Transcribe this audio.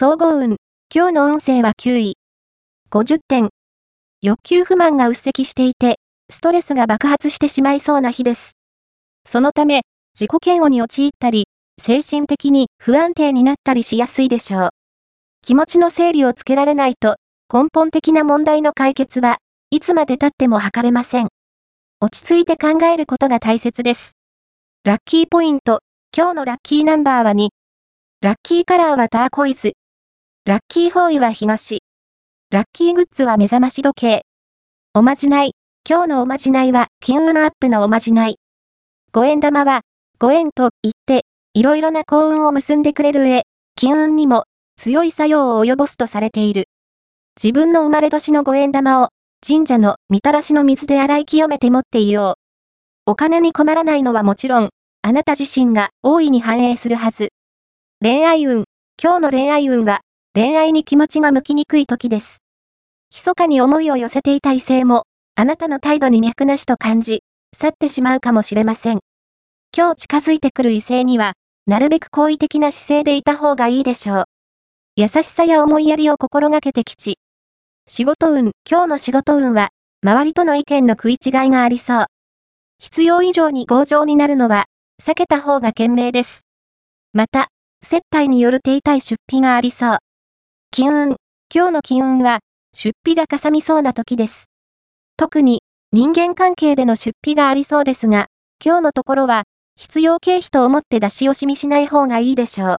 総合運。今日の運勢は9位。50点。欲求不満が鬱積していて、ストレスが爆発してしまいそうな日です。そのため、自己嫌悪に陥ったり、精神的に不安定になったりしやすいでしょう。気持ちの整理をつけられないと、根本的な問題の解決はいつまで経っても図れません。落ち着いて考えることが大切です。ラッキーポイント、今日のラッキーナンバーは2。ラッキーカラーはターコイズ。ラッキーフォーイは東。ラッキーグッズは目覚まし時計。おまじない。今日のおまじないは、金運アップのおまじない。五円玉は、ご縁と言って、いろいろな幸運を結んでくれる上、金運にも強い作用を及ぼすとされている。自分の生まれ年の五円玉を、神社のみたらしの水で洗い清めて持っていよう。お金に困らないのはもちろん、あなた自身が大いに反映するはず。恋愛運。今日の恋愛運は、恋愛に気持ちが向きにくい時です。密かに思いを寄せていた異性も、あなたの態度に脈なしと感じ、去ってしまうかもしれません。今日近づいてくる異性には、なるべく好意的な姿勢でいた方がいいでしょう。優しさや思いやりを心がけて吉。仕事運、今日の仕事運は、周りとの意見の食い違いがありそう。必要以上に強情になるのは、避けた方が賢明です。また、接待による手痛い出費がありそう。金運。今日の金運は、出費がかさみそうな時です。特に、人間関係での出費がありそうですが、今日のところは、必要経費と思って出し惜しみしない方がいいでしょう。